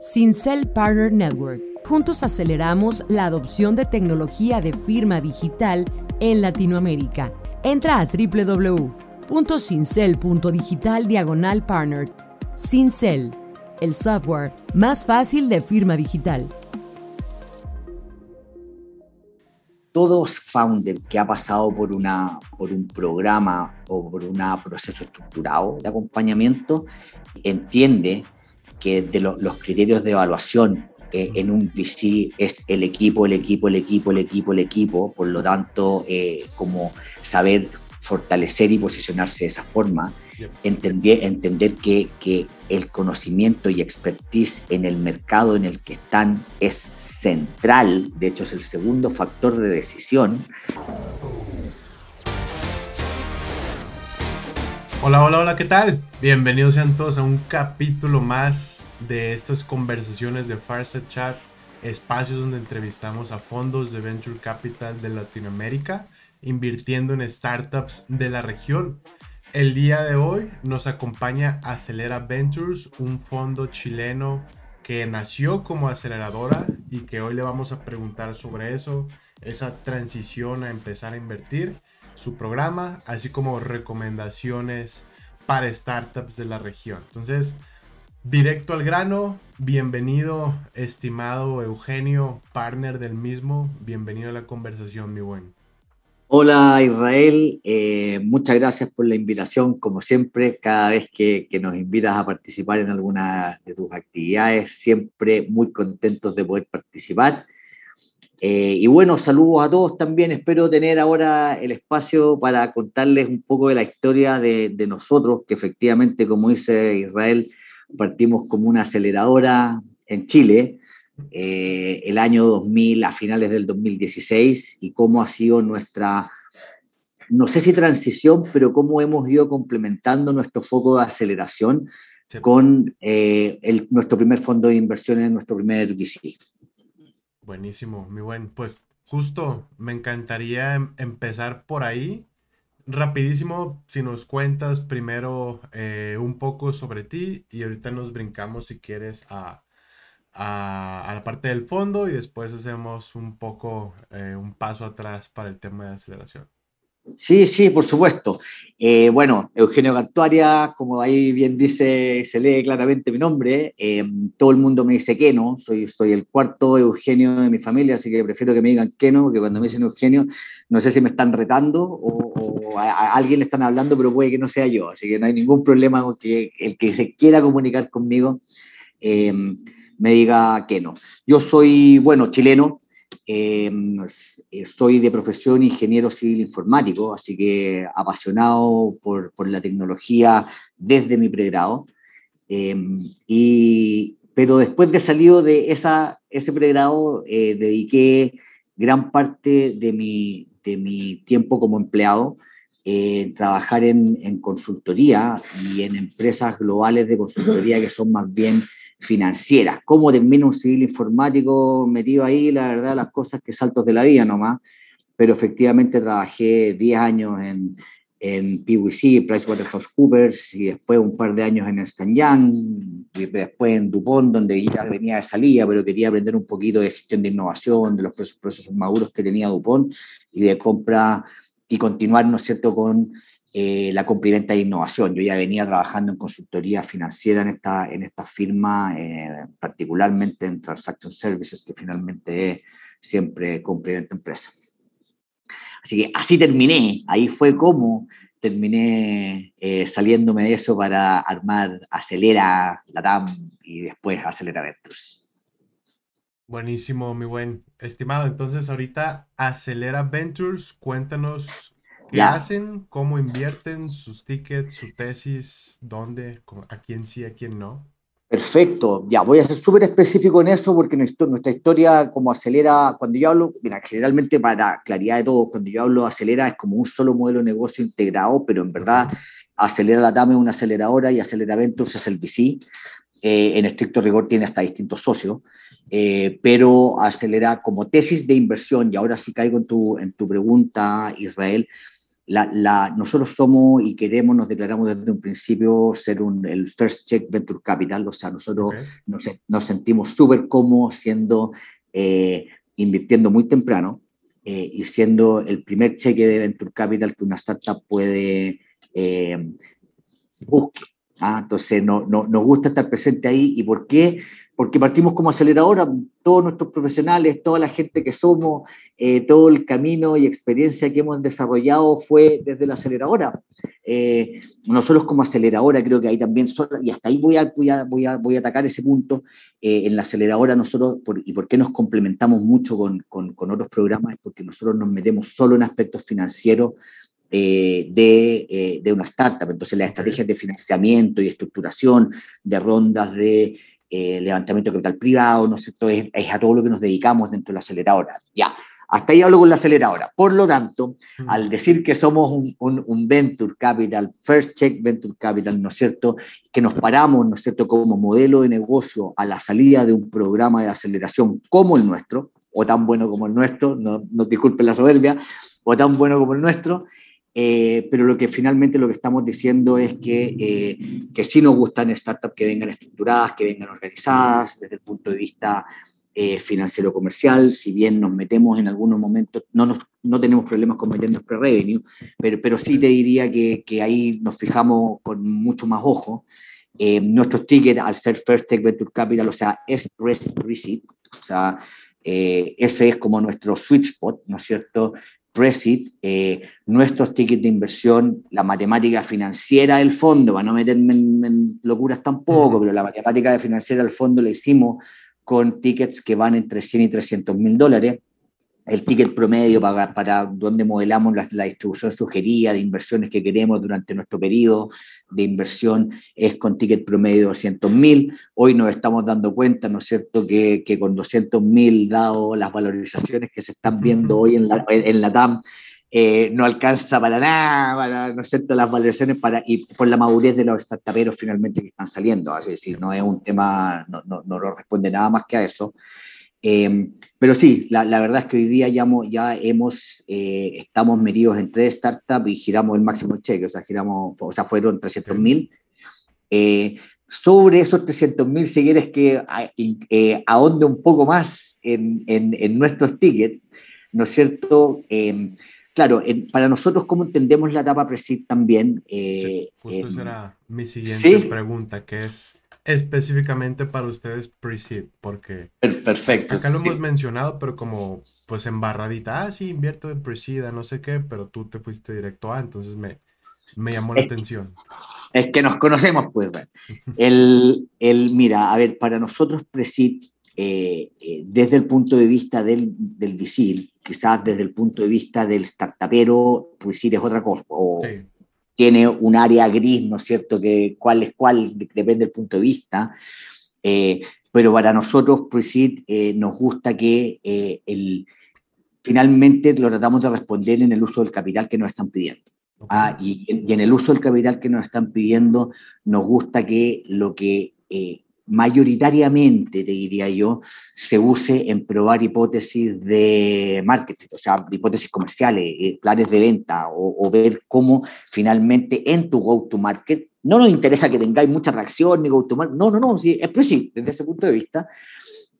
Sincel Partner Network. Juntos aceleramos la adopción de tecnología de firma digital en Latinoamérica. Entra a www.cincel.digital diagonal partner. Cincel, el software más fácil de firma digital. todo founder que ha pasado por, una, por un programa o por un proceso estructurado de acompañamiento entiende que de los criterios de evaluación eh, en un VC es el equipo, el equipo, el equipo, el equipo, el equipo, por lo tanto, eh, como saber fortalecer y posicionarse de esa forma, entender, entender que, que, el conocimiento y expertise en el mercado en el que están es central, de hecho es el segundo factor de decisión. Hola, hola, hola, ¿qué tal? Bienvenidos sean todos a un capítulo más de estas conversaciones de Farset Chat, espacios donde entrevistamos a fondos de Venture Capital de Latinoamérica, invirtiendo en startups de la región. El día de hoy nos acompaña Acelera Ventures, un fondo chileno que nació como aceleradora y que hoy le vamos a preguntar sobre eso, esa transición a empezar a invertir, su programa, así como recomendaciones para startups de la región. Entonces, directo al grano, bienvenido, estimado Eugenio, partner del mismo, bienvenido a la conversación, mi buen. Hola Israel, eh, muchas gracias por la invitación. Como siempre, cada vez que, nos invitas a participar en alguna de tus actividades, siempre muy contentos de poder participar. Eh, y bueno, saludos a todos también. Espero tener ahora el espacio para contarles un poco de la historia de, de nosotros, que efectivamente, como dice Israel, partimos como una aceleradora en Chile eh, el año 2000, a finales del 2016, y cómo ha sido nuestra, no sé si transición, pero cómo hemos ido complementando nuestro foco de aceleración con eh, el, nuestro primer fondo de inversiones, nuestro primer VC. Buenísimo, muy buen. Pues justo me encantaría em, empezar por ahí. Rapidísimo, si nos cuentas primero eh, un poco sobre ti y ahorita nos brincamos si quieres a, a, la parte del fondo y después hacemos un poco eh, un paso atrás para el tema de aceleración. Sí, sí, por supuesto. Eh, bueno, Eugenio Cantuaria, como ahí bien dice, se lee claramente mi nombre. Eh, todo el mundo me dice Keno, soy, soy el cuarto Eugenio de mi familia, así que prefiero que me digan Keno, porque cuando me dicen Eugenio, no sé si me están retando o, a, alguien le están hablando, pero puede que no sea yo. Así que no hay ningún problema con que el que se quiera comunicar conmigo me diga que no. Yo soy, bueno, chileno, eh, soy de profesión ingeniero civil informático, así que apasionado por, la tecnología desde mi pregrado. Eh, y, pero después de salido de esa, ese pregrado, eh, dediqué gran parte de mi, de mi tiempo como empleado en trabajar en, en consultoría y en empresas globales de consultoría que son más bien financieras. ¿Cómo termina un civil informático metido ahí? La verdad, las cosas que saltos de la vida nomás. Pero efectivamente trabajé 10 años en, en PwC, PricewaterhouseCoopers, y después un par de años en Stan Young, y después en DuPont, donde ya venía de salida, pero quería aprender un poquito de gestión de innovación, de los procesos maduros que tenía DuPont, y de compra, y continuar, ¿no es cierto?, con eh, la complementa de innovación. Yo ya venía trabajando en consultoría financiera en esta, en esta firma, eh, particularmente en Transaction Services, que finalmente es siempre complementa empresa. Así que así terminé, ahí fue como terminé eh, saliéndome de eso para armar Acelera Latam y después Acelera Ventures. Buenísimo, mi buen estimado. Entonces, ahorita Acelera Ventures, cuéntanos ¿Qué hacen? ¿Cómo invierten sus tickets, su tesis? ¿Dónde? ¿A quién sí, a quién no? Perfecto, ya voy a ser súper específico en eso porque nuestra historia como acelera, cuando yo hablo, mira, generalmente para claridad de todo, cuando yo hablo acelera es como un solo modelo de negocio integrado, pero en verdad Acelera la TAM es una aceleradora y Acelera Ventures es el VC. Eh, en estricto rigor tiene hasta distintos socios, eh, pero Acelera como tesis de inversión, y ahora sí caigo en tu, en tu pregunta, Israel, la, nosotros somos y queremos, nos declaramos desde un principio ser un, el First Check Venture Capital, o sea, nosotros nos, nos, sentimos súper cómodos siendo, eh, invirtiendo muy temprano eh, y siendo el primer cheque de Venture Capital que una startup puede eh, buscar. ¿ah? Entonces, no, no, nos gusta estar presente ahí. ¿Y por qué? Porque partimos como aceleradora, todos nuestros profesionales, toda la gente que somos, eh, todo el camino y experiencia que hemos desarrollado fue desde la aceleradora. Eh, nosotros como aceleradora creo que ahí también, y hasta ahí voy a, voy a, voy a, voy a atacar ese punto, eh, en la aceleradora nosotros, y por qué nos complementamos mucho con, con, otros programas, es porque nosotros nos metemos solo en aspectos financieros de, de, una startup. Entonces, las estrategias de financiamiento y estructuración, de rondas de eh, levantamiento de capital privado, ¿no es cierto? Es, a todo lo que nos dedicamos dentro de la aceleradora. Ya, hasta ahí hablo con la aceleradora. Por lo tanto, al decir que somos un, un, Venture Capital, First Check Venture Capital, ¿no es cierto? Que nos paramos, ¿no es cierto?, como modelo de negocio a la salida de un programa de aceleración como el nuestro, o tan bueno como el nuestro, no, no disculpen la soberbia, o tan bueno como el nuestro, eh, pero lo que finalmente lo que estamos diciendo es que, eh, que sí nos gustan startups que vengan estructuradas, que vengan organizadas desde el punto de vista eh, financiero comercial, si bien nos metemos en algunos momentos, no, nos, no tenemos problemas con meternos pre-revenue, pero, pero sí te diría que, que ahí nos fijamos con mucho más ojo. nuestros tickets, al ser First Tech Venture Capital, o sea, es Receipt, o sea, ese es como nuestro sweet spot, ¿no es cierto? Presit, eh, nuestros tickets de inversión, la matemática financiera del fondo, para no meterme en, locuras tampoco, pero la matemática financiera del fondo la hicimos con tickets que van entre 100 y 300 mil dólares el ticket promedio para, para donde modelamos la, distribución sugerida de inversiones que queremos durante nuestro periodo de inversión es con ticket promedio de 200 mil. Hoy nos estamos dando cuenta, ¿no es cierto?, que, que con 200 mil, dado las valorizaciones que se están viendo hoy en la, en la TAM, eh, no alcanza para nada, para, ¿no es cierto?, las valorizaciones para, y por la madurez de los startuperos finalmente que están saliendo. Es decir, no es un tema, no, no, no responde nada más que a eso. Em, pero sí, la, la, verdad es que hoy día ya, ya hemos, eh, estamos medidos en tres startups y giramos el máximo cheque, o sea, giramos, o sea, fueron 300 mil. Eh, sobre esos 300 mil, si quieres que eh, ahonde un poco más en, en, en, nuestros tickets, ¿no es cierto? Em, claro, para nosotros, ¿cómo entendemos la etapa Presid también? Sí, justo esa em, era mi siguiente pregunta, que es específicamente para ustedes pre-seed, porque Perfecto, acá lo hemos mencionado, pero como pues embarradita, ah, sí, invierto en pre-seed, no sé qué, pero tú te fuiste directo a, entonces me, me llamó la atención. Es que nos conocemos, pues. el, el, mira, a ver, para nosotros pre-seed, eh, eh, desde el punto de vista del, del VC, quizás desde el punto de vista del startupero, pre-seed es otra cosa, o, sí tiene un área gris, ¿no es cierto?, que cuál es cuál, depende del punto de vista. Eh, pero para nosotros, Presid, eh, nos gusta que eh, el, finalmente lo tratamos de responder en el uso del capital que nos están pidiendo. Ah, y, y, en el uso del capital que nos están pidiendo, nos gusta que lo que mayoritariamente, te diría yo, se use en probar hipótesis de marketing, o sea, hipótesis comerciales, eh, planes de venta, o, ver cómo finalmente en tu go-to-market, no nos interesa que tengáis mucha reacción ni go-to-market, no, no, no, sí, es preciso desde ese punto de vista,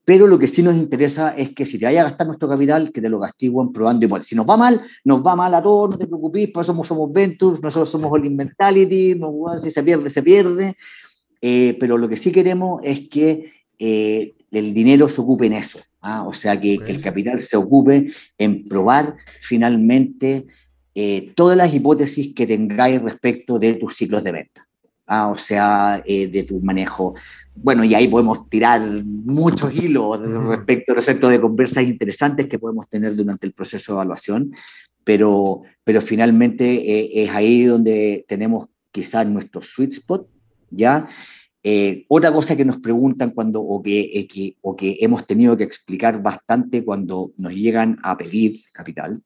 pero lo que sí nos interesa es que si te vaya a gastar nuestro capital, que te lo gastiguen probando hipótesis. Si nos va mal, nos va mal a todos, no te preocupes, por eso somos, somos Ventures, nosotros somos All Mentality, no, si se pierde, se pierde, eh, pero lo que sí queremos es que eh, el dinero se ocupe en eso, ¿ah? o sea, que, el capital se ocupe en probar finalmente eh, todas las hipótesis que tengáis respecto de tus ciclos de venta, ¿ah? o sea, de tu manejo. Bueno, y ahí podemos tirar muchos hilos respecto, respecto de conversas interesantes que podemos tener durante el proceso de evaluación, pero, pero finalmente es ahí donde tenemos quizás nuestro sweet spot ¿ya? Eh, otra cosa que nos preguntan cuando, o eh, que, o que hemos tenido que explicar bastante cuando nos llegan a pedir capital,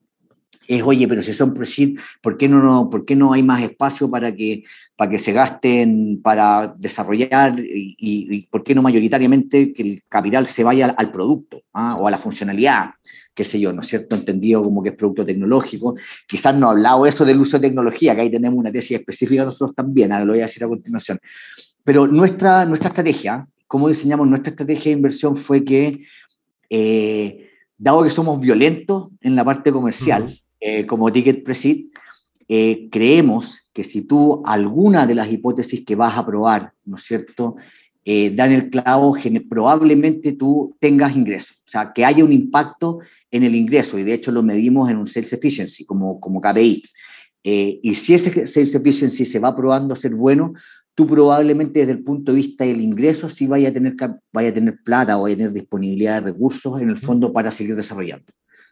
es, oye, pero si son pre-seed, ¿por qué no, no, ¿por qué no hay más espacio para que, para que se gasten para desarrollar y, por qué no mayoritariamente que el capital se vaya al, producto ¿ah? o a la funcionalidad? qué sé yo, ¿no es cierto? Entendido como que es producto tecnológico. Quizás no ha hablado eso del uso de tecnología, que ahí tenemos una tesis específica nosotros también, ahora lo voy a decir a continuación. Pero nuestra, nuestra estrategia, cómo diseñamos nuestra estrategia de inversión fue que, eh, dado que somos violentos en la parte comercial, eh, como Ticket Presid, eh, creemos que si tú alguna de las hipótesis que vas a probar, ¿no es cierto?, dan el clavo, probablemente tú tengas ingresos, o sea, que haya un impacto en el ingreso, y de hecho lo medimos en un Sales Efficiency como, como KPI. y si ese Sales Efficiency se va probando a ser bueno, tú probablemente desde el punto de vista del ingreso sí vaya a tener, vaya a tener plata o vaya a tener disponibilidad de recursos en el fondo para seguir desarrollando.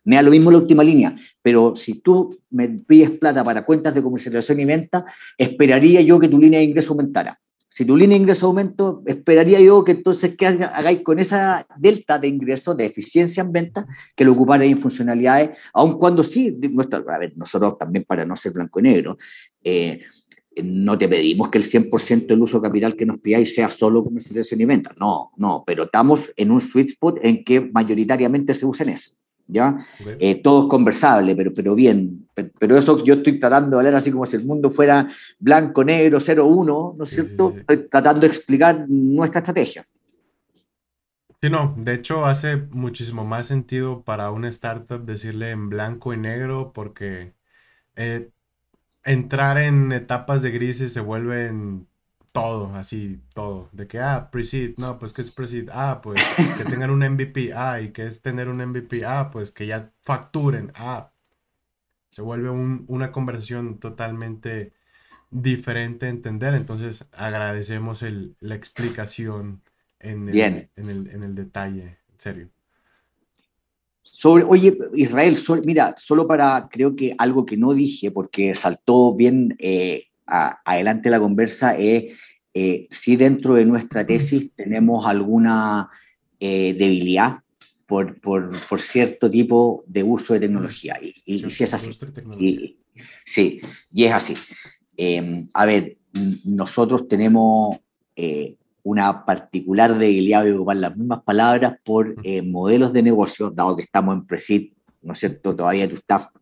Me da lo mismo la última línea, pero si tú me pides plata para cuentas de comercialización y venta, esperaría yo que tu línea de ingreso aumentara. Si tu línea de ingreso aumenta, esperaría yo que entonces que hagáis con esa delta de ingreso, de eficiencia en venta, que lo ocuparais en funcionalidades, aun cuando sí, a ver, nosotros también para no ser blanco y negro, eh, no te pedimos que el 100% del uso capital que nos pidáis sea solo comercialización y venta. No, no, pero estamos en un sweet spot en que mayoritariamente se usa en eso. ¿Ya? Eh, todo es conversable, pero, pero bien. Pero eso yo estoy tratando de hablar así como si el mundo fuera blanco, negro, 0-1, ¿no es cierto? Estoy tratando de explicar nuestra estrategia. Sí, no, de hecho hace muchísimo más sentido para una startup decirle en blanco y negro porque eh, entrar en etapas de grises se vuelven todo, así, todo. De que, ah, pre-seed, no, pues que es pre-seed, ah, pues que tengan un MVP, ah, y que es tener un MVP, ah, pues que ya facturen, ah. Se vuelve una conversación totalmente diferente a entender. Entonces, agradecemos el, la explicación en el, en el, en el detalle, en serio oye, Israel, mira, solo para, creo que algo que no dije, porque saltó bien eh, adelante la conversa, es eh, si dentro de nuestra tesis tenemos alguna eh, debilidad por, por, por, cierto tipo de uso de tecnología. Y, si es así. sí, y es así. Em, a ver, nosotros tenemos una particular debilidad de ocupar las mismas palabras por eh, modelos de negocio, dado que estamos en Presid, ¿no es cierto? Todavía tu,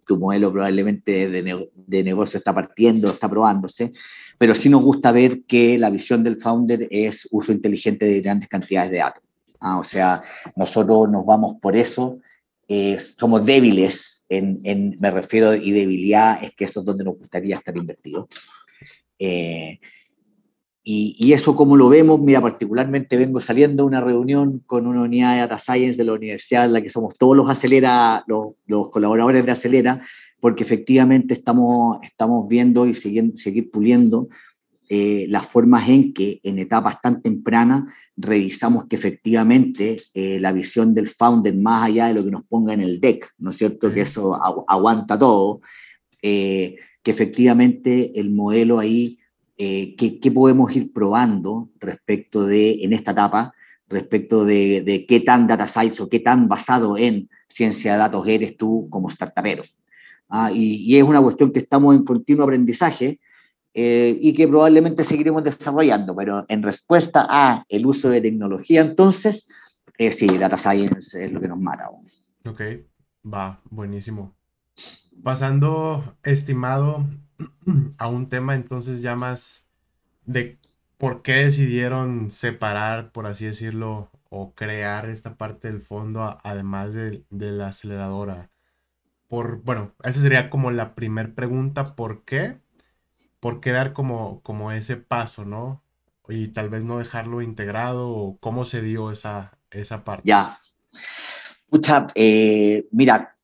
tu modelo probablemente de, negocio está partiendo, está probándose, pero sí nos gusta ver que la visión del founder es uso inteligente de grandes cantidades de datos. Ah, o sea, nosotros nos vamos por eso, eh, somos débiles, en, en, me refiero, y debilidad es que eso es donde nos gustaría estar invertidos. Eh, y, eso como lo vemos, mira, particularmente vengo saliendo de una reunión con una unidad de Data Science de la universidad en la que somos todos los Acelera, los, los colaboradores de Acelera, porque efectivamente estamos, estamos viendo y seguir, seguir puliendo eh, las formas en que en etapas tan tempranas revisamos que efectivamente eh, la visión del founder, más allá de lo que nos ponga en el deck, ¿no es cierto? Que eso aguanta todo, eh, que efectivamente el modelo ahí eh, qué, podemos ir probando respecto de, en esta etapa, respecto de, qué tan data science o qué tan basado en ciencia de datos eres tú como startupero. Ah, y, es una cuestión que estamos en continuo aprendizaje eh, y que probablemente seguiremos desarrollando, pero en respuesta a el uso de tecnología, entonces, eh, sí, data science es lo que nos mata. Ok, va, buenísimo. Pasando, estimado, a un tema entonces ya más de por qué decidieron separar, por así decirlo, o crear esta parte del fondo además de, la aceleradora. Por, bueno, esa sería como la primera pregunta, ¿por qué? ¿Por qué dar como, como ese paso, no? Y tal vez no dejarlo integrado, o cómo se dio esa, esa parte. Ya. Mucha, eh, mira,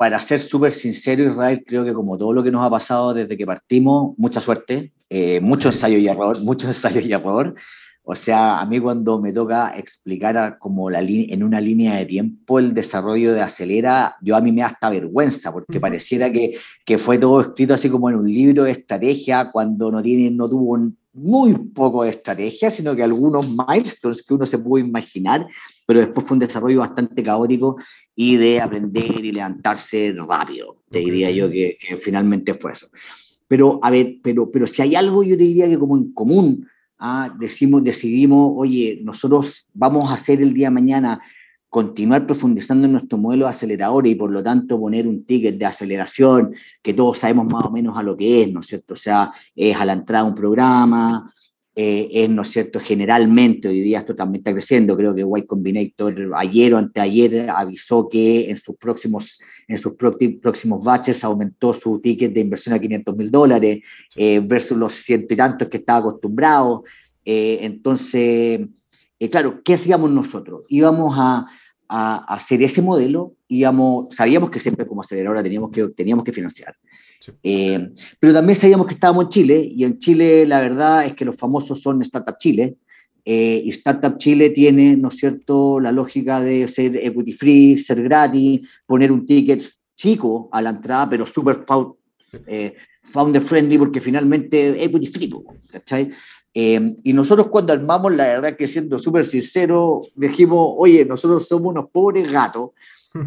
para ser súper sincero, Israel, creo que como todo lo que nos ha pasado desde que partimos, mucha suerte, eh, mucho ensayo y error, mucho ensayo y error. O sea, a mí cuando me toca explicar como la en una línea de tiempo el desarrollo de Acelera, yo a mí me da hasta vergüenza, porque pareciera que, que, fue todo escrito así como en un libro de estrategia, cuando no, tiene, no tuvo muy poco de estrategia, sino que algunos milestones que uno se pudo imaginar, pero después fue un desarrollo bastante caótico y de aprender y levantarse rápido. Te diría yo que, finalmente fue eso. Pero, a ver, pero, pero si hay algo, yo te diría que como en común, ah, decimos, decidimos, oye, nosotros vamos a hacer el día de mañana continuar profundizando en nuestro modelo de acelerador y por lo tanto poner un ticket de aceleración que todos sabemos más o menos a lo que es, ¿no es cierto? O sea, es a la entrada un programa, eh, es, ¿no es cierto? Generalmente, hoy día esto también está creciendo, creo que Y Combinator ayer o anteayer avisó que en sus próximos, en sus próximos batches aumentó su ticket de inversión a 500 mil dólares eh, versus los ciento y tantos que estaba acostumbrado. Eh, entonces, claro, ¿qué hacíamos nosotros? Íbamos a, a, hacer ese modelo, íbamos, sabíamos que siempre como aceleradora teníamos que, teníamos que financiar. Eh, pero también sabíamos que estábamos en Chile y en Chile la verdad es que los famosos son Startup Chile eh, y Startup Chile tiene, ¿no es cierto?, la lógica de ser equity free, ser gratis, poner un ticket chico a la entrada, pero súper eh, founder friendly porque finalmente equity free, ¿cachai? Em, y nosotros cuando armamos, la verdad que siendo súper sincero, dijimos, oye, nosotros somos unos pobres gatos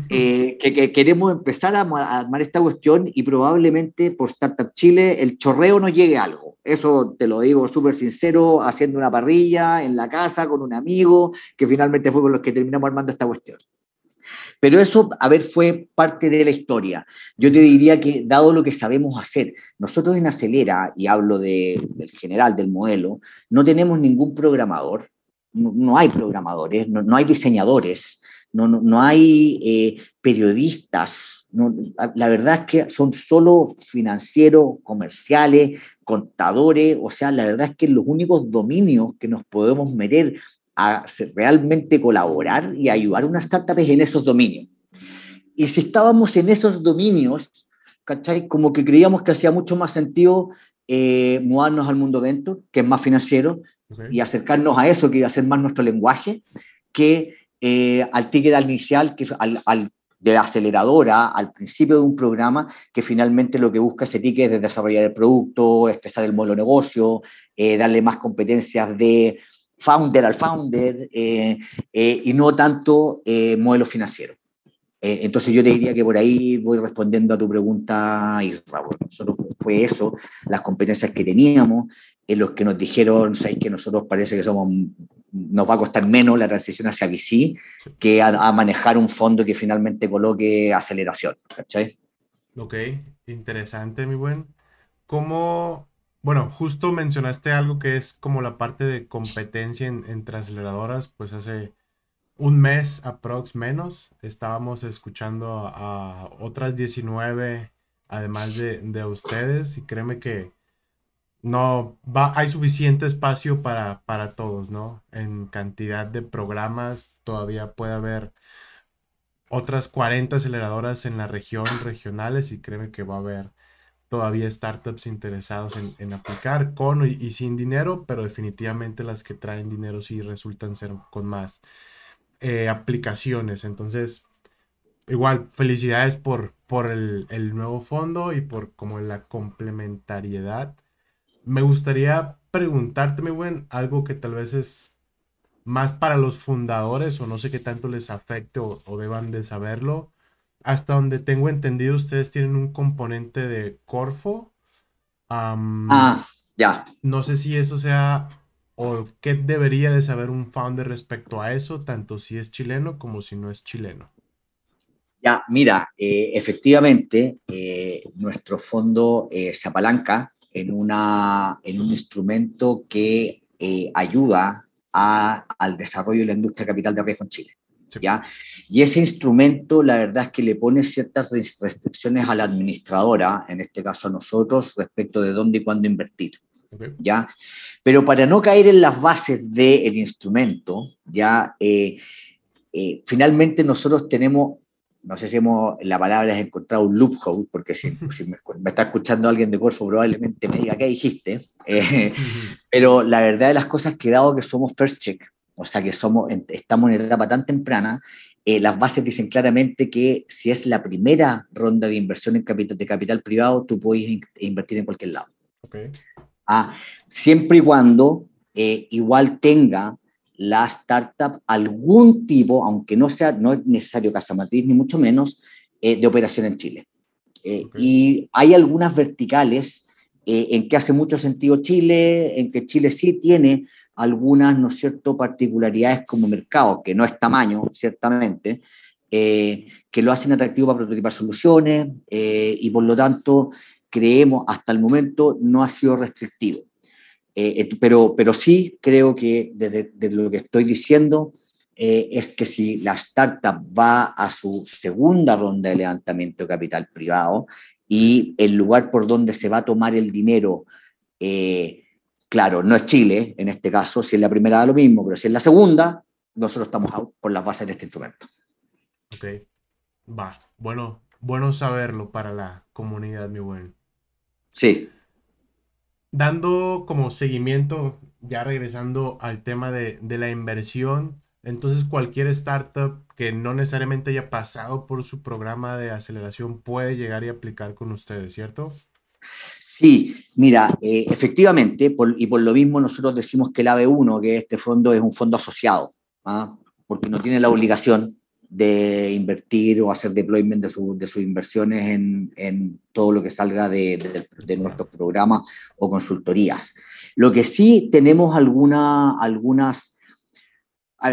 eh, que, queremos empezar a, armar esta cuestión y probablemente por Startup Chile el chorreo nos llegue algo. Eso te lo digo súper sincero, haciendo una parrilla en la casa con un amigo, que finalmente fue con los que terminamos armando esta cuestión. Pero eso, a ver, fue parte de la historia. Yo te diría que, dado lo que sabemos hacer, nosotros en Acelera, y hablo de, del general, del modelo, no tenemos ningún programador, no, hay programadores, no, hay diseñadores, no, no, hay eh, periodistas. la verdad es que son solo financieros, comerciales, contadores, o sea, la verdad es que los únicos dominios que nos podemos meter a realmente colaborar y ayudar a una startup en esos dominios. Y si estábamos en esos dominios, ¿cachai? Como que creíamos que hacía mucho más sentido eh, mudarnos al mundo dentro, que es más financiero, y acercarnos a eso, que iba a ser más nuestro lenguaje, que eh, al ticket inicial, que al, al de aceleradora al principio de un programa que finalmente lo que busca ese ticket es desarrollar el producto, expresar el modelo de negocio, eh, darle más competencias de founder al founder eh, eh, y no tanto eh, modelo financiero. entonces yo te diría que por ahí voy respondiendo a tu pregunta, y nosotros fue eso, las competencias que teníamos, en los que nos dijeron, ¿sabéis que nosotros parece que somos, nos va a costar menos la transición hacia VC que a, manejar un fondo que finalmente coloque aceleración? ¿cachai? Ok, interesante, mi buen. ¿Cómo, bueno, justo mencionaste algo que es como la parte de competencia en, entre aceleradoras, pues hace un mes aprox menos estábamos escuchando a, otras 19 además de, de, ustedes y créeme que no va, hay suficiente espacio para, para todos, ¿no? En cantidad de programas todavía puede haber otras 40 aceleradoras en la región, regionales y créeme que va a haber todavía startups interesados en, aplicar con y, sin dinero, pero definitivamente las que traen dinero sí resultan ser con más eh, aplicaciones. Entonces, igual, felicidades por, por el, nuevo fondo y por como la complementariedad. Me gustaría preguntarte, mi buen, algo que tal vez es más para los fundadores o no sé qué tanto les afecte o, o deban de saberlo hasta donde tengo entendido, ustedes tienen un componente de Corfo. ah, ya. No sé si eso sea o qué debería de saber un founder respecto a eso, tanto si es chileno como si no es chileno. Ya, mira, eh, efectivamente, eh, nuestro fondo eh, se apalanca en, una, en un instrumento que ayuda a, al desarrollo de la industria capital de riesgo en Chile. ¿ya? Y ese instrumento, la verdad es que le pone ciertas restricciones a la administradora, en este caso a nosotros, respecto de dónde y cuándo invertir, ¿ya? Pero para no caer en las bases del instrumento, ¿ya? Eh, eh, finalmente nosotros tenemos no sé si hemos, la palabra es encontrado un loophole, porque si, me, está escuchando alguien de Corfo probablemente me diga qué dijiste, eh, pero la verdad de las cosas que dado que somos first check, o sea que somos, estamos en etapa tan temprana, eh, las bases dicen claramente que si es la primera ronda de inversión en capital, de capital privado, tú puedes invertir en cualquier lado. Ah, siempre y cuando eh, igual tenga la startup algún tipo, aunque no sea, no es necesario casa matriz ni mucho menos, eh, de operación en Chile. Eh, y hay algunas verticales en que hace mucho sentido Chile, en que Chile sí tiene algunas, ¿no es cierto?, particularidades como mercado, que no es tamaño, ciertamente, que lo hacen atractivo para prototipar soluciones y por lo tanto creemos hasta el momento no ha sido restrictivo. Eh, pero, pero sí creo que desde, lo que estoy diciendo eh, es que si la startup va a su segunda ronda de levantamiento de capital privado y el lugar por donde se va a tomar el dinero, eh, claro, no es Chile en este caso, si es la primera da lo mismo, pero si es la segunda, nosotros estamos por las bases de este instrumento. Ok, va, bueno, bueno saberlo para la comunidad, mi buen. Sí dando como seguimiento, ya regresando al tema de, la inversión, entonces cualquier startup que no necesariamente haya pasado por su programa de aceleración puede llegar y aplicar con ustedes, ¿cierto? Sí, mira, eh, efectivamente, y por lo mismo nosotros decimos que el AB1, que este fondo es un fondo asociado, ¿ah? porque no tiene la obligación de invertir o hacer deployment de, de sus inversiones en, en, todo lo que salga de, de, nuestros programas o consultorías. Lo que sí tenemos alguna, algunas...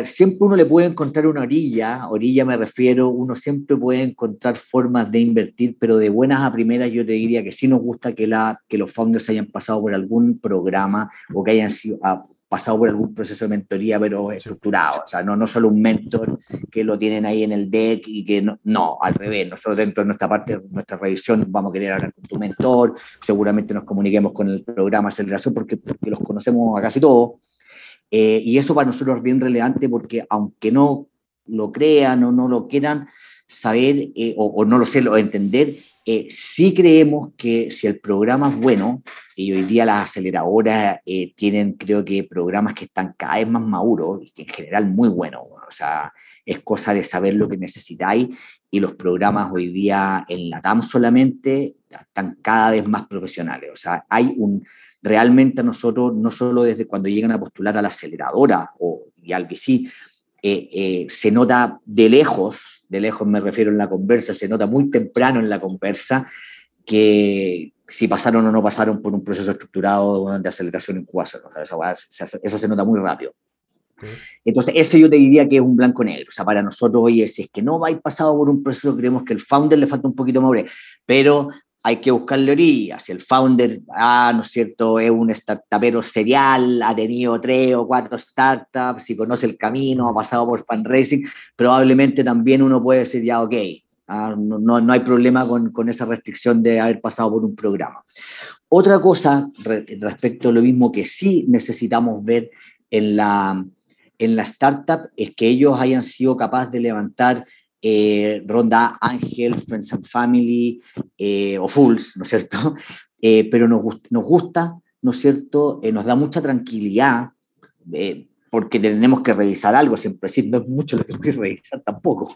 Siempre uno le puede encontrar una orilla, orilla me refiero, uno siempre puede encontrar formas de invertir, pero de buenas a primeras yo te diría que sí nos gusta que, la, que los founders hayan pasado por algún programa o que hayan sido, pasado por algún proceso de mentoría, pero estructurado. O sea, no, no solo un mentor que lo tienen ahí en el deck y que no, no, al revés. Nosotros dentro de nuestra parte, nuestra revisión, vamos a querer hablar con tu mentor, seguramente nos comuniquemos con el programa aceleración porque, porque los conocemos a casi todos. Eh, y eso para nosotros es bien relevante porque aunque no lo crean o no lo quieran saber eh, o, o, no lo sé, lo entender, eh, sí creemos que si el programa es bueno, y hoy día las aceleradoras eh, tienen, creo que, programas que están cada vez más maduros y en general muy buenos. O sea, es cosa de saber lo que necesitáis y los programas hoy día en la TAM solamente están cada vez más profesionales. O sea, hay un, realmente nosotros, no solo desde cuando llegan a postular a la aceleradora o y al VC, eh, se nota de lejos de lejos me refiero en la conversa, se nota muy temprano en la conversa que si pasaron o no pasaron por un proceso estructurado de aceleración en cuásar. Eso, se nota muy rápido. Entonces, eso yo te diría que es un blanco negro. O sea, para nosotros, oye, si es que no vais pasado por un proceso, creemos que el founder le falta un poquito más, pero hay que buscarle orillas. Si el founder, ah, ¿no es cierto?, es un startupero serial, ha tenido tres o cuatro startups, si conoce el camino, ha pasado por fundraising, probablemente también uno puede decir, ya, ok, ah, no, no, hay problema con, con, esa restricción de haber pasado por un programa. Otra cosa respecto a lo mismo que sí necesitamos ver en la, en la startup es que ellos hayan sido capaces de levantar eh, ronda Ángel, Friends and Family eh, o Fools, ¿no es cierto? Eh, pero nos, nos gusta, ¿no es cierto? nos da mucha tranquilidad porque tenemos que revisar algo, siempre sí, no es mucho lo que hay que revisar tampoco,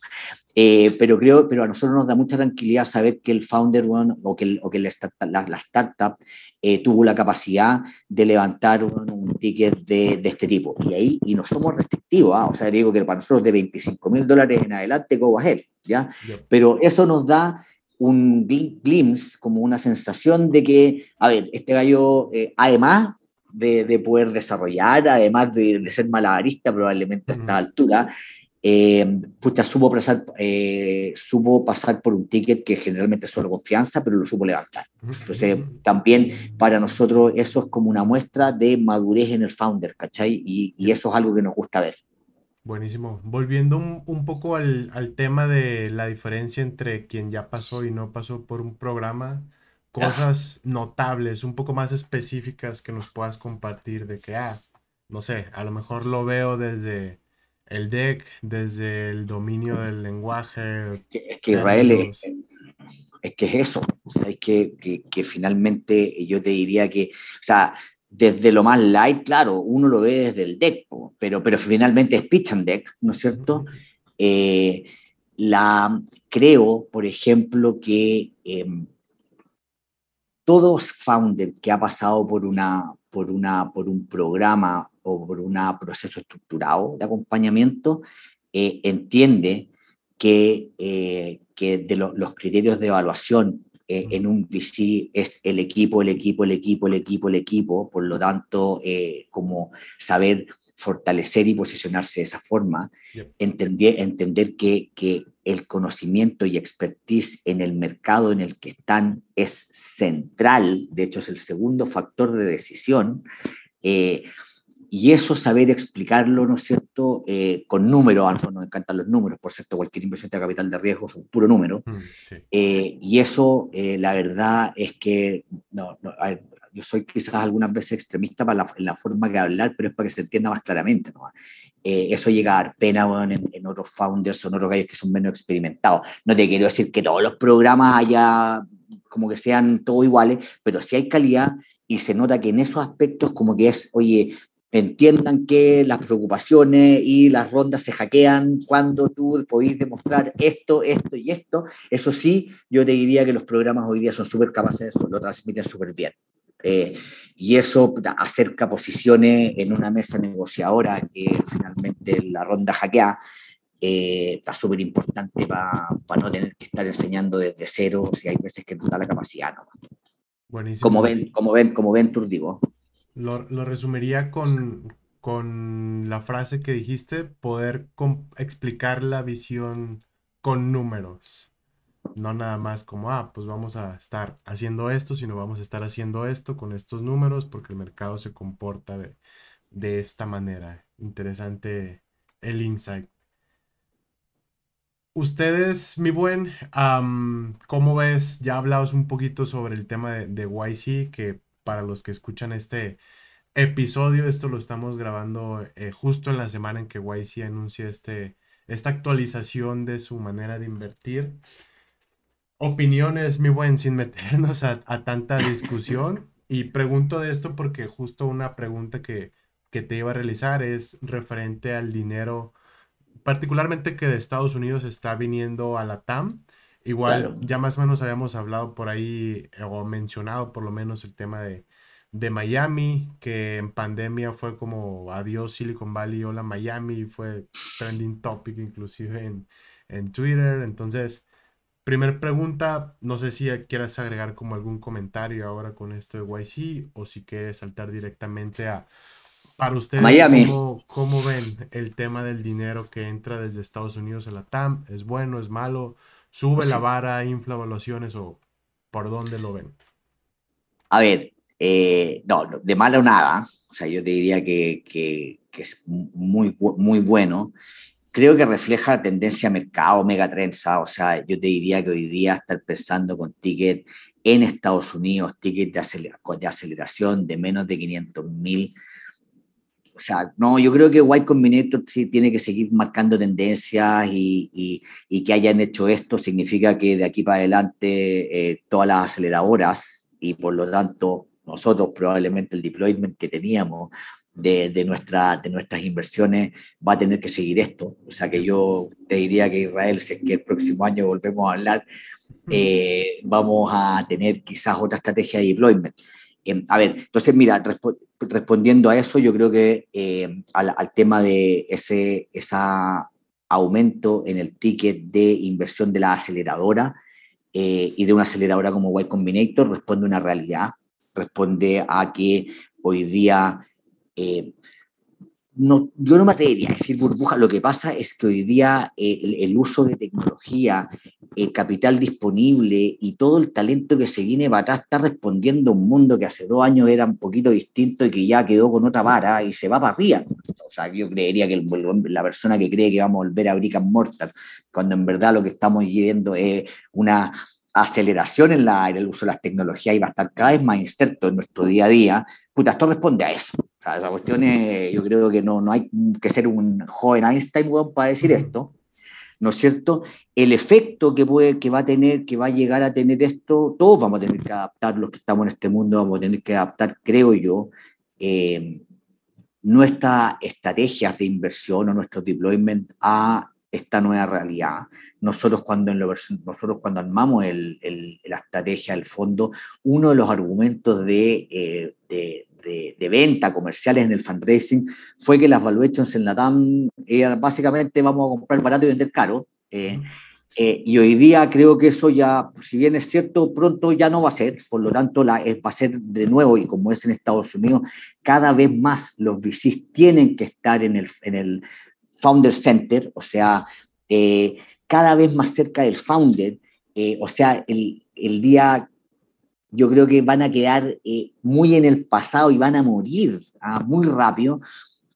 pero creo, pero a nosotros nos da mucha tranquilidad saber que el founder one, o que, o que la, la, startup tuvo la capacidad de levantar un, ticket de, de, este tipo. Y ahí, y no somos restrictivos, ¿ah? o sea, digo que para nosotros de 25 mil dólares en adelante, go ahead, ¿ya? Pero eso nos da un glimpse, como una sensación de que, a ver, este gallo, eh, además de, de, poder desarrollar, además de, de ser malabarista probablemente a esta altura, eh, pucha, supo pasar, eh, supo pasar por un ticket que generalmente es solo confianza, pero lo supo levantar. Entonces, también para nosotros eso es como una muestra de madurez en el founder, ¿cachai? Y, y eso es algo que nos gusta ver. Buenísimo. Volviendo un, un poco al, al, tema de la diferencia entre quien ya pasó y no pasó por un programa, cosas notables, un poco más específicas que nos puedas compartir de que, ah, no sé, a lo mejor lo veo desde el deck, desde el dominio del lenguaje. Es que Israel es, es, que es eso, o sea, es que, que, que, finalmente yo te diría que, o sea, desde lo más light, claro, uno lo ve desde el deck, pero, pero finalmente es pitch and deck, ¿no es cierto? Eh, la, creo, por ejemplo, que em, todo founder que ha pasado por, una, por, una, por un programa o por un proceso estructurado de acompañamiento eh, entiende que, eh, que de los criterios de evaluación eh, en un VC es el equipo, el equipo, el equipo, el equipo, el equipo, por lo tanto, como saber fortalecer y posicionarse de esa forma, entender, entender que, que, el conocimiento y expertise en el mercado en el que están es central, de hecho es el segundo factor de decisión, eh, y eso saber explicarlo, ¿no es cierto?, eh, con números, a nosotros nos encantan los números, por cierto, cualquier inversión de capital de riesgo es un puro número, mm, eh, y eso, la verdad es que, no, no yo soy quizás algunas veces extremista para la, en la forma de hablar, pero es para que se entienda más claramente. ¿no? Eh, eso llega a dar pena en, otros founders o en otros gallos que son menos experimentados. No te quiero decir que todos los programas haya como que sean todos iguales, pero sí hay calidad y se nota que en esos aspectos como que es, oye, entiendan que las preocupaciones y las rondas se hackean cuando tú podéis demostrar esto, esto y esto. Eso sí, yo te diría que los programas hoy día son súper capaces de eso, lo transmiten súper bien. Eh, y eso acerca posiciones en una mesa negociadora que finalmente la ronda hackea. Eh, está súper importante para no tener que estar enseñando desde cero si hay veces que no da la capacidad. ¿no? Buenísimo. Como ven, como ven, como Venture, digo. Lo, lo resumiría con, con la frase que dijiste, poder explicar la visión con números no nada más como, ah, pues vamos a estar haciendo esto, sino vamos a estar haciendo esto con estos números porque el mercado se comporta de, esta manera. Interesante el insight. Ustedes, mi buen, ¿cómo ves? Ya hablabas un poquito sobre el tema de, de, YC, que para los que escuchan este episodio, esto lo estamos grabando eh, justo en la semana en que YC anuncia este, esta actualización de su manera de invertir opiniones, mi buen, sin meternos a, tanta discusión. Y pregunto de esto porque justo una pregunta que, te iba a realizar es referente al dinero, particularmente que de Estados Unidos está viniendo a la TAM. Igual ya más o menos habíamos hablado por ahí o mencionado por lo menos el tema de, de Miami, que en pandemia fue como adiós Silicon Valley, hola Miami, fue trending topic inclusive en, en Twitter. Entonces, Primer pregunta, no sé si quieras agregar como algún comentario ahora con esto de YC o si quieres saltar directamente a, para ustedes, Miami. ¿cómo, ven el tema del dinero que entra desde Estados Unidos a la TAM? ¿Es bueno, es malo? ¿Sube la vara, infla evaluaciones o por dónde lo ven? A ver, eh, no, de malo nada. O sea, yo te diría que, que, que es muy, muy bueno creo que refleja tendencia mercado, megatrensa. O sea, yo te diría que hoy día estar pensando con ticket en Estados Unidos, ticket de, de aceleración de menos de 500 mil. O sea, no, yo creo que White Combinator sí tiene que seguir marcando tendencias y, y, y, que hayan hecho esto significa que de aquí para adelante eh, todas las aceleradoras y por lo tanto nosotros probablemente el deployment que teníamos de, nuestra, de nuestras inversiones va a tener que seguir esto. O sea que yo te diría que Israel, si es que el próximo año volvemos a hablar, eh, vamos a tener quizás otra estrategia de deployment. Em, a ver, entonces mira, respondiendo a eso, yo creo que al, al, tema de ese esa aumento en el ticket de inversión de la aceleradora eh, y de una aceleradora como Y Combinator responde a una realidad, responde a que hoy día eh, no, yo no me atrevería a decir burbuja, lo que pasa es que hoy día eh, el, uso de tecnología, el capital disponible y todo el talento que se viene para atrás está respondiendo a un mundo que hace dos años era un poquito distinto y que ya quedó con otra vara y se va para arriba. O sea, yo creería que la persona que cree que vamos a volver a Brick Mortal, cuando en verdad lo que estamos viendo es una aceleración en, la, en el uso de las tecnologías y va a estar cada vez más inserto en nuestro día a día, puta, esto responde a eso esa cuestión es, yo creo que no, no hay que ser un joven Einstein para decir esto, ¿no es cierto? El efecto que, puede, que va a tener, que va a llegar a tener esto, todos vamos a tener que adaptar, los que estamos en este mundo vamos a tener que adaptar, creo yo, eh, nuestras estrategias de inversión o nuestro deployment a esta nueva realidad. Nosotros cuando, en nosotros cuando armamos el, la estrategia del fondo, uno de los argumentos de, eh, de, de, venta comerciales en el fundraising fue que las valuations en la TAM eran básicamente vamos a comprar barato y vender caro. Eh, eh, y hoy día creo que eso ya, si bien es cierto, pronto ya no va a ser, por lo tanto la, va a ser de nuevo, y como es en Estados Unidos, cada vez más los VCs tienen que estar en el, en el Founder Center, o sea, eh, cada vez más cerca del founder, eh, o sea, el, el, día, yo creo que van a quedar muy en el pasado y van a morir ah, muy rápido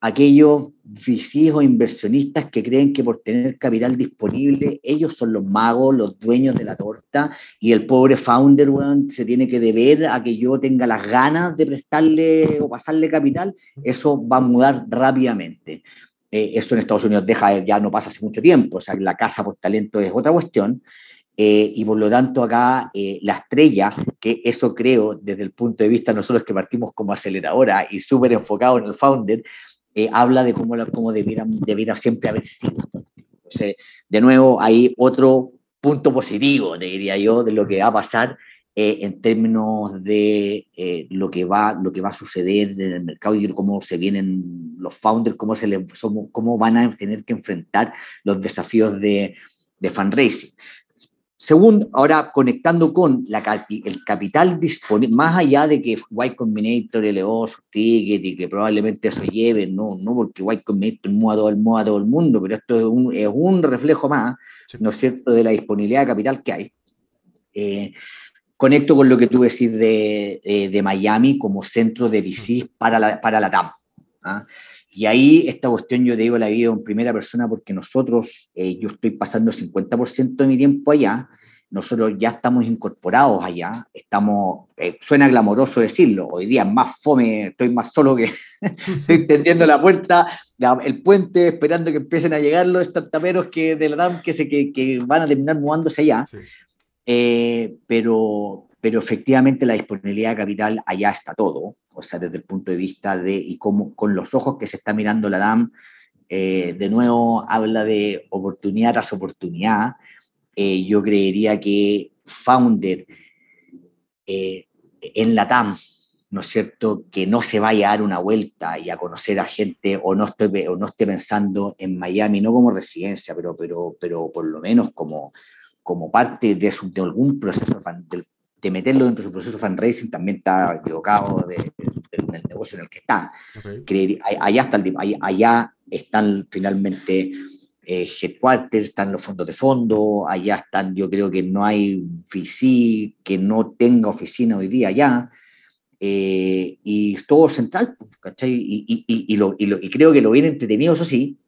aquellos VCs o inversionistas que creen que por tener capital disponible, ellos son los magos, los dueños de la torta, y el pobre founder se tiene que deber a que yo tenga las ganas de prestarle o pasarle capital, eso va a mudar rápidamente. Eh, eso en Estados Unidos deja, ya no pasa hace mucho tiempo, o sea, la casa por talento es otra cuestión, eh, y por lo tanto acá eh, la estrella, que eso creo desde el punto de vista nosotros que partimos como aceleradora y súper enfocado en el founder, eh, habla de cómo, cómo debiera, debiera siempre haber sido. Entonces, de nuevo, hay otro punto positivo, diría yo, de lo que va a pasar eh, en términos de eh, lo, que va, lo que va a suceder en el mercado y cómo se vienen los founders, cómo, se les, cómo van a tener que enfrentar los desafíos de, de fundraising. Segundo, ahora conectando con la, el capital disponible, más allá de que Y Combinator elevó su ticket y que probablemente eso lleve, no, no porque Y Combinator mueva todo, el, todo el mundo, pero esto es un, es un reflejo más, ¿no es cierto?, de la disponibilidad de capital que hay. Eh, conecto con lo que tú decís de, de, Miami como centro de VCs para la, para la TAM. ¿ah? Y ahí esta cuestión yo te digo la vida en primera persona porque nosotros, eh, yo estoy pasando el 50% de mi tiempo allá, nosotros ya estamos incorporados allá, estamos, eh, suena glamoroso decirlo, hoy día más fome, estoy más solo que estoy tendiendo la puerta, el puente, esperando que empiecen a llegar los startuperos que de la DAM que, se, que, que van a terminar mudándose allá. Eh, pero, pero efectivamente la disponibilidad de capital allá está todo o sea, desde el punto de vista de, y cómo, con los ojos que se está mirando la DAM, eh, de nuevo habla de oportunidad tras oportunidad. Eh, yo creería que Founder eh, en la TAM, ¿no es cierto?, que no se vaya a dar una vuelta y a conocer a gente o no esté, o no esté pensando en Miami, no como residencia, pero, pero, pero por lo menos como, como parte de, su, de algún proceso del de meterlo dentro de su proceso fundraising también está equivocado de, del negocio en el que está. Allá, está allá están finalmente eh, headquarters, están los fondos de fondo, allá están, yo creo que no hay VC que no tenga oficina hoy día allá, eh, y todo central, ¿cachai? Y, y, y, lo, y, creo que lo bien entretenido, eso sí,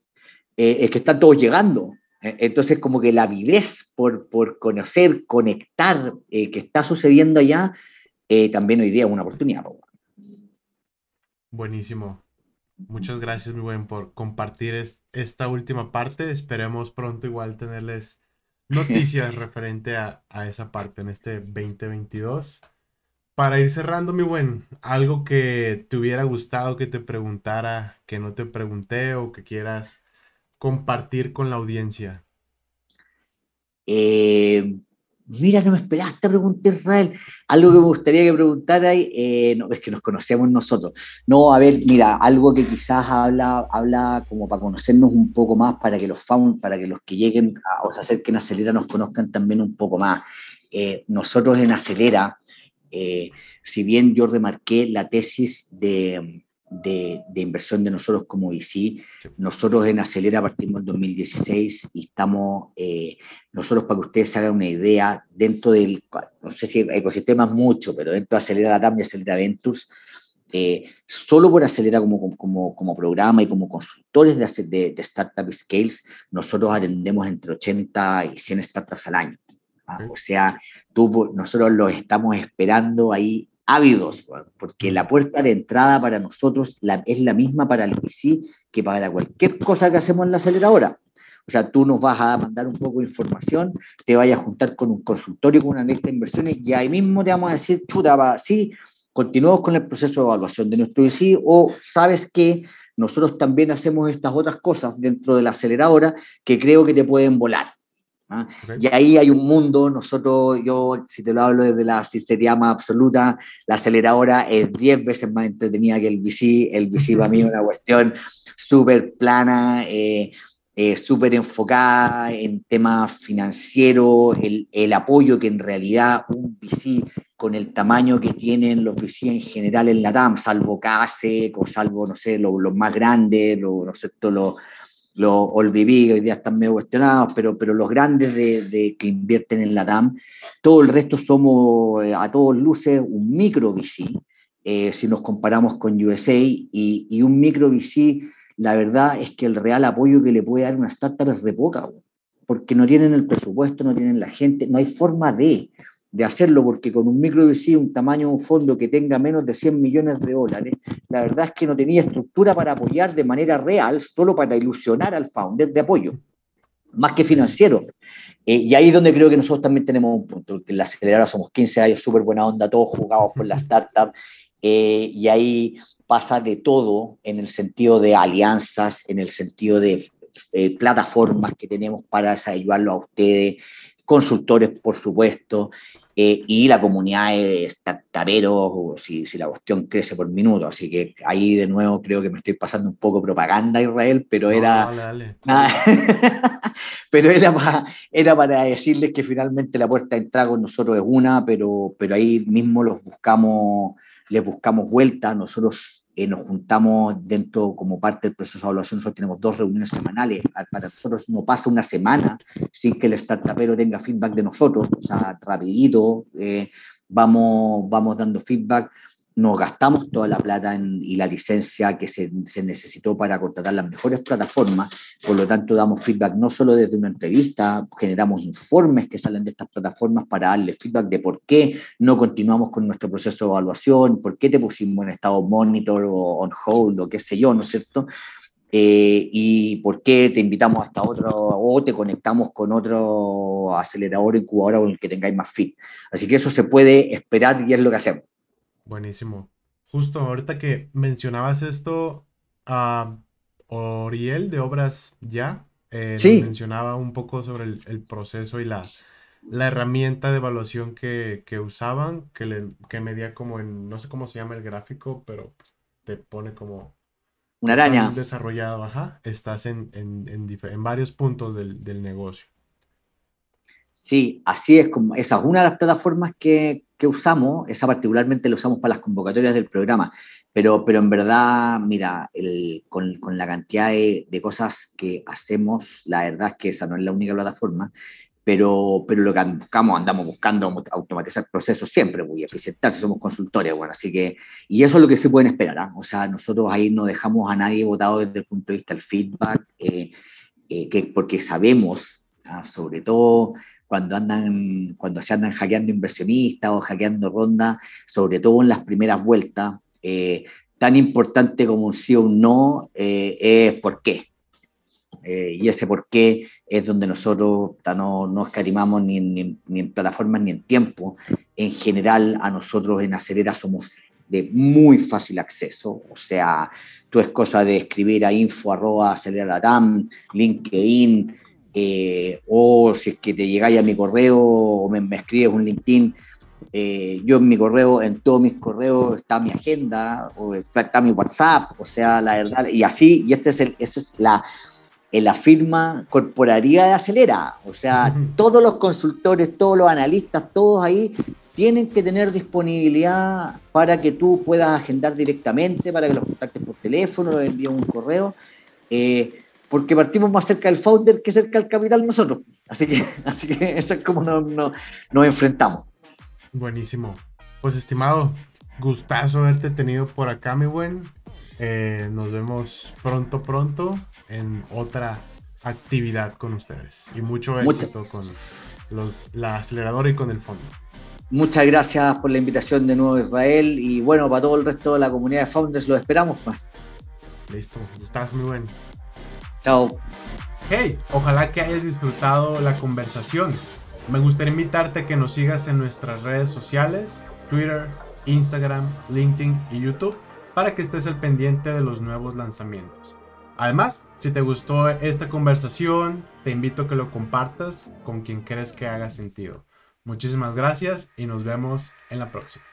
eh, es que están todos llegando. Eh, entonces, como que la avidez por, por conocer, conectar eh, qué está sucediendo allá, eh, también hoy día es una oportunidad. Buenísimo. Muchas gracias, mi buen, por compartir esta última parte. Esperemos pronto igual tenerles noticias referente a, a, esa parte en este 2022. Para ir cerrando, mi buen, algo que te hubiera gustado que te preguntara, que no te pregunté o que quieras compartir con la audiencia? Eh, mira, no me esperaste preguntar, Israel. Algo que me gustaría que preguntara, eh, no, es que nos conocemos nosotros. No, a ver, mira, algo que quizás habla, habla como para conocernos un poco más, para que los para que los que lleguen a, o se acerquen Acelera nos conozcan también un poco más. Eh, nosotros en Acelera, si bien yo remarqué la tesis de de, inversión de nosotros como VC. Nosotros en Acelera partimos en 2016 y estamos, eh, nosotros para que ustedes se hagan una idea, dentro del, no sé si ecosistema es mucho, pero dentro de Acelera Latam y Acelera Ventures, eh, solo por Acelera como, como, como, programa y como consultores de, de, de Startup Scales, nosotros atendemos entre 80 y 100 startups al año. O sea, tú, nosotros los estamos esperando ahí ávidos, porque la puerta de entrada para nosotros es la misma para el VC que para cualquier cosa que hacemos en la aceleradora. O sea, tú nos vas a mandar un poco de información, te vayas a juntar con un consultorio, con una lista de inversiones, y ahí mismo te vamos a decir, chuta, va, sí, continuamos con el proceso de evaluación de nuestro VC, o sabes que nosotros también hacemos estas otras cosas dentro de la aceleradora que creo que te pueden volar. ¿Ah? Y ahí hay un mundo, nosotros, yo, si te lo hablo desde la sinceridad más absoluta, la aceleradora es 10 veces más entretenida que el VC, el VC para mí es una cuestión súper plana, eh, eh, súper enfocada en temas financieros, el, el, apoyo que en realidad un VC con el tamaño que tienen los VC en general en la TAM, salvo CASEC o salvo, no sé, los, los más grandes, los, no los los Olviví hoy día están medio cuestionados, pero, pero los grandes de, que invierten en la TAM, todo el resto somos eh, a todos luces un micro VC, eh, si nos comparamos con USA, y, y, un micro VC, la verdad es que el real apoyo que le puede dar una startup es re poca, porque no tienen el presupuesto, no tienen la gente, no hay forma de de hacerlo, porque con un micro VC, un tamaño un fondo que tenga menos de 100 millones de dólares, la verdad es que no tenía estructura para apoyar de manera real, solo para ilusionar al founder de apoyo, más que financiero. Eh, y ahí es donde creo que nosotros también tenemos un punto, porque en la aceleradora somos 15 años, súper buena onda, todos jugados por la startup, eh, y ahí pasa de todo en el sentido de alianzas, en el sentido de eh, plataformas que tenemos para ayudarlo a ustedes, consultores, por supuesto, eh, y la comunidad de startuperos, si, si la cuestión crece por minuto. Así que ahí de nuevo creo que me estoy pasando un poco propaganda a Israel, pero era. pero era para, era para decirles que finalmente la puerta de entrada con nosotros es una, pero, pero ahí mismo los buscamos, les buscamos vuelta. Nosotros eh, nos juntamos dentro como parte del proceso de evaluación, nosotros tenemos dos reuniones semanales, para nosotros no pasa una semana sin que el startupero tenga feedback de nosotros, o sea, rapidito, eh, vamos, vamos dando feedback nos gastamos toda la plata y la licencia que se, se, necesitó para contratar las mejores plataformas, por lo tanto damos feedback no solo desde una entrevista, generamos informes que salen de estas plataformas para darle feedback de por qué no continuamos con nuestro proceso de evaluación, por qué te pusimos en estado monitor o on hold o qué sé yo, ¿no es cierto? Eh, y por qué te invitamos hasta otro o te conectamos con otro acelerador incubador con el que tengáis más fit. Así que eso se puede esperar y es lo que hacemos. Buenísimo. Justo ahorita que mencionabas esto, a Oriel de Obras Ya eh, mencionaba un poco sobre el, proceso y la, la, herramienta de evaluación que, usaban, que, le, que medía como en, no sé cómo se llama el gráfico, pero te pone como... Una araña. Desarrollado, ajá. Estás en, en, varios puntos del, del negocio. Sí, así es como esa es una de las plataformas que, que, usamos, esa particularmente la usamos para las convocatorias del programa, pero, pero en verdad, mira, el, con, con, la cantidad de, de, cosas que hacemos, la verdad es que esa no es la única plataforma, pero, pero lo que buscamos, andamos buscando automatizar procesos siempre, muy eficientar, somos consultores, bueno, así que, y eso es lo que se pueden esperar, ¿ah? o sea, nosotros ahí no dejamos a nadie votado desde el punto de vista del feedback, eh, eh, que, porque sabemos, ¿ah? sobre todo cuando, andan, cuando se andan hackeando inversionistas o hackeando rondas, sobre todo en las primeras vueltas, eh, tan importante como un sí o un no eh, es por qué. Eh, y ese por qué es donde nosotros no, no escatimamos ni, ni, ni, en plataformas ni en tiempo. En general, a nosotros en Acelera somos de muy fácil acceso, o sea, tú es cosa de escribir a info arroba LinkedIn, eh, o si es que te llegáis a mi correo o me, escribes un LinkedIn, eh, yo en mi correo, en todos mis correos está mi agenda, o está mi WhatsApp, o sea, la verdad, y así, y este es el, esa es la, la firma corporativa de Acelera, o sea, todos los consultores, todos los analistas, todos ahí tienen que tener disponibilidad para que tú puedas agendar directamente, para que los contactes por teléfono, envíes un correo. Eh, porque partimos más cerca del founder que cerca del capital nosotros. Así que, así que eso es como nos, nos, enfrentamos. Buenísimo. Pues estimado, gustazo haberte tenido por acá, mi buen. Eh, nos vemos pronto, pronto en otra actividad con ustedes. Y mucho éxito con los, la aceleradora y con el fondo. Muchas gracias por la invitación de nuevo Israel y bueno, para todo el resto de la comunidad de founders lo esperamos. Pues. Listo, estás muy bueno. Hey, ojalá que hayas disfrutado la conversación. Me gustaría invitarte a que nos sigas en nuestras redes sociales, Twitter, Instagram, LinkedIn y YouTube. para que estés al pendiente de los nuevos lanzamientos. Además, si te gustó esta conversación, te invito a que lo compartas con quien crees que haga sentido. Muchísimas gracias y nos vemos en la próxima.